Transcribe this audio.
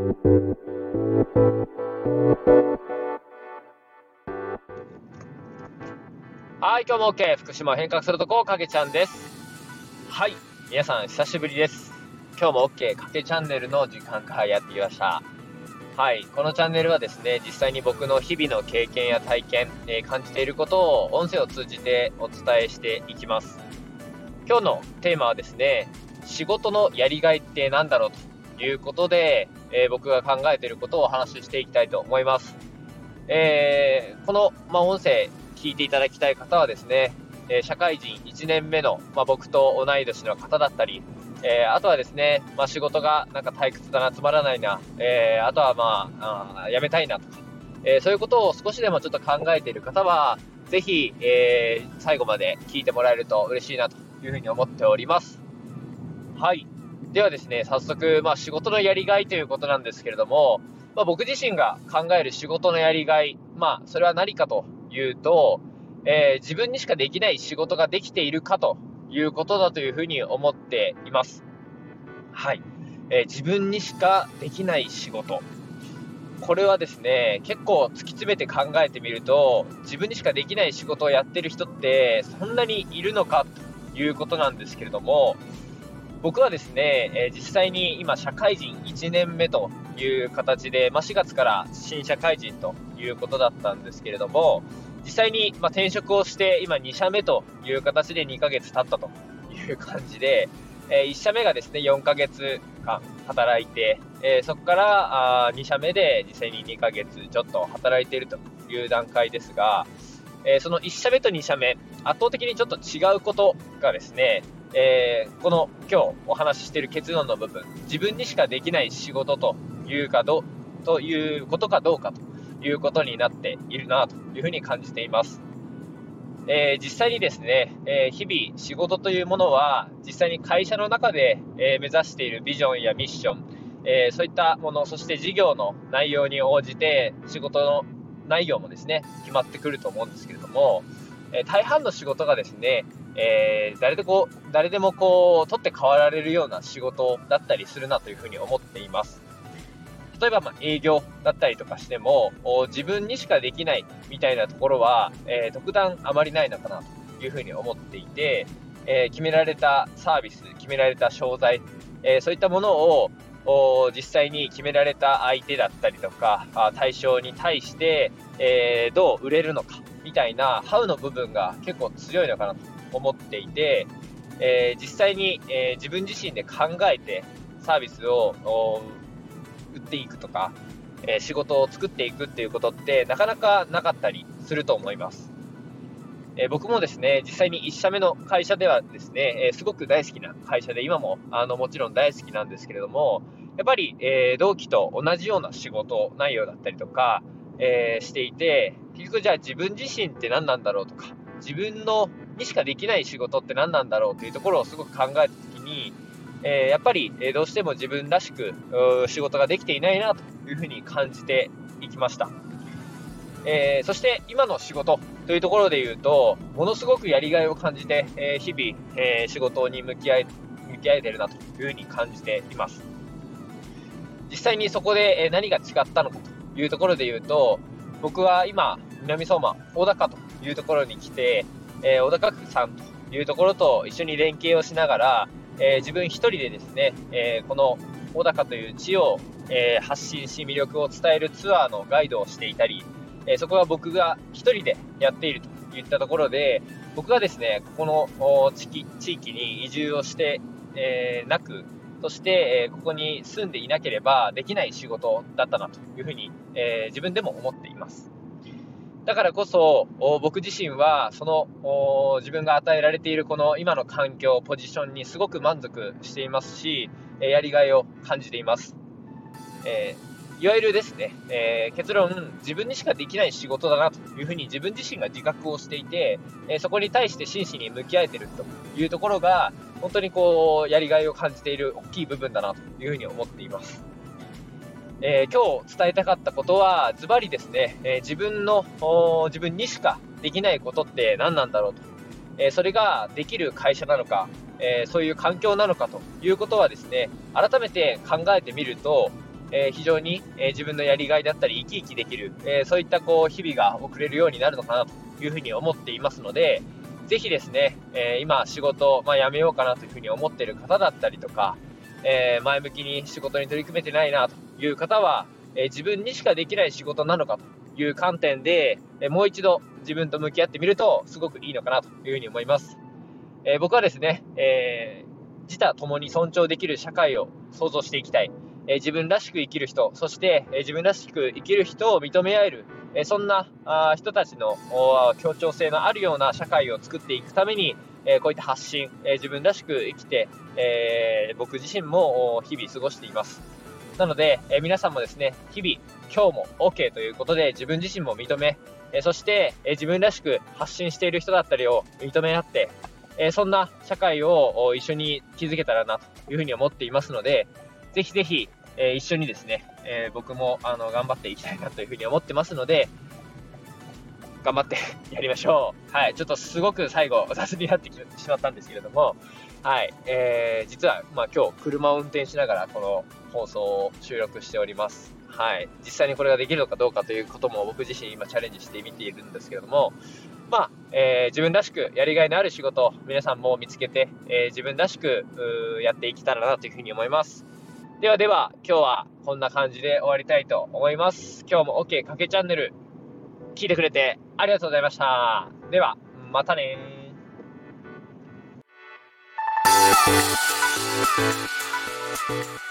はい、今日も OK。福島を変革するとこ、かけちゃんです。はい、皆さん久しぶりです。今日も OK、かけチャンネルの時間がやってきました。はい、このチャンネルはですね、実際に僕の日々の経験や体験、えー、感じていることを音声を通じてお伝えしていきます。今日のテーマはですね、仕事のやりがいって何だろうということで、えー、僕が考えていることをお話ししていきたいと思います。えー、この、まあ、音声聞いていただきたい方はですね、え社会人1年目の、まあ、僕と同い年の方だったり、えー、あとはですね、まあ、仕事がなんか退屈だな、つまらないな、えー、あとはまあ、あ辞めたいなとか、えー、そういうことを少しでもちょっと考えている方は、ぜひ、え、最後まで聞いてもらえると嬉しいなというふうに思っております。はい。ではですね、早速、まあ、仕事のやりがいということなんですけれども、まあ、僕自身が考える仕事のやりがい、まあ、それは何かというと、えー、自分にしかできない仕事ができているかということだというふうに思っています。はい。えー、自分にしかできない仕事。これはですね、結構突き詰めて考えてみると、自分にしかできない仕事をやってる人ってそんなにいるのかということなんですけれども、僕はですね、えー、実際に今社会人1年目という形で、まあ、4月から新社会人ということだったんですけれども、実際に、ま転職をして今2社目という形で2ヶ月経ったという感じで、え1社目がですね、4ヶ月間働いて、えそこからあ2社目で実際に2ヶ月ちょっと働いているという段階ですが、えその1社目と2社目、圧倒的にちょっと違うことがですね、えー、この今日お話ししている結論の部分、自分にしかできない仕事というかど、ということかどうかということになっているなというふうに感じています。えー、実際にですね、えー、日々仕事というものは実際に会社の中で、え、目指しているビジョンやミッション、えそういったもの、そして事業の内容に応じて仕事の内容もですね、決まってくると思うんですけれども、え大半の仕事がですね、え誰でこう誰でもこう取って代わられるような仕事だったりするなというふうに思っています。例えばま営業だったりとかしても、自分にしかできないみたいなところは、えー、特段あまりないのかなというふうに思っていて、えー、決められたサービス、決められた商材、え、そういったものを実際に決められた相手だったりとか、対象に対して、えどう売れるのかみたいな、ハウの部分が結構強いのかなと思っていて、え実際に、え自分自身で考えてサービスを売っていくとか、えー、仕事を作っていくっていうことってなかなかなかったりすると思います。えー、僕もですね、実際に1社目の会社ではですね、えー、すごく大好きな会社で、今もあのもちろん大好きなんですけれども、やっぱり、え同期と同じような仕事内容だったりとか、えしていて、結局じゃあ自分自身って何なんだろうとか、自分のにしかできない仕事って何なんだろうというところをすごく考えたときに、えー、やっぱり、えどうしても自分らしく仕事ができていないなというふうに感じていきました。えー、そして今の仕事というところで言うと、ものすごくやりがいを感じて、え、日々、え仕事に向き合い、向き合えているなというふうに感じています。実際にそこで何が違ったのかというところで言うと、僕は今、南相馬、小高というところに来て、え小高区さんというところと一緒に連携をしながら、えー、自分一人でですね、えー、この小高という地を、えー、発信し魅力を伝えるツアーのガイドをしていたり、えそこは僕が一人でやっているといったところで、僕がですね、ここの地域に移住をして、えなく、そして、えここに住んでいなければできない仕事だったなというふうに、え自分でも思っています。だからこそ、僕自身は、その、自分が与えられているこの今の環境、ポジションにすごく満足していますし、やりがいを感じています。えー、いわゆるですね、えー、結論、自分にしかできない仕事だなというふうに自分自身が自覚をしていて、えそこに対して真摯に向き合えているというところが、本当にこう、やりがいを感じている大きい部分だなというふうに思っています。えー、今日伝えたかったことは、ズバリですね、えー、自分の、自分にしかできないことって何なんだろうと。え、それができる会社なのか、えそういう環境なのかということはですね、改めて考えてみると、え非常に、え自分のやりがいだったり生き生きできる、えそういったこう日々が送れるようになるのかなというふうに思っていますので、ぜひですね、え今仕事、まあ、辞めようかなというふうに思っている方だったりとか、え前向きに仕事に取り組めてないなという方は、え自分にしかできない仕事なのかという観点で、えもう一度自分と向き合ってみるとすごくいいのかなというふうに思います。え僕はですね、えー自他共に尊重できる社会を創造していきたい。え自分らしく生きる人、そして、え自分らしく生きる人を認め合える、えそんなあ人たちの協調性のあるような社会を作っていくために、えこういった発信、え自分らしく生きて、え僕自身も日々過ごしています。なので、え皆さんもですね、日々、今日も OK ということで自分自身も認め、えそして、え自分らしく発信している人だったりを認め合って、えそんな社会を一緒に築けたらなというふうに思っていますので、ぜひぜひ、え一緒にですね、え僕もあの頑張っていきたいなというふうに思ってますので、頑張って やりましょう。はい。ちょっとすごく最後、雑になってしまったんですけれども、はい。えー、実は、まあ今日、車を運転しながらこの放送を収録しております。はい。実際にこれができるのかどうかということも僕自身今チャレンジしてみているんですけれども、まあ、えー、自分らしくやりがいのある仕事を皆さんも見つけて、えー、自分らしくやっていけたらなというふうに思います。ではでは、今日はこんな感じで終わりたいと思います。今日も OK かけチャンネル聞いてくれてありがとうございました。では、またねー。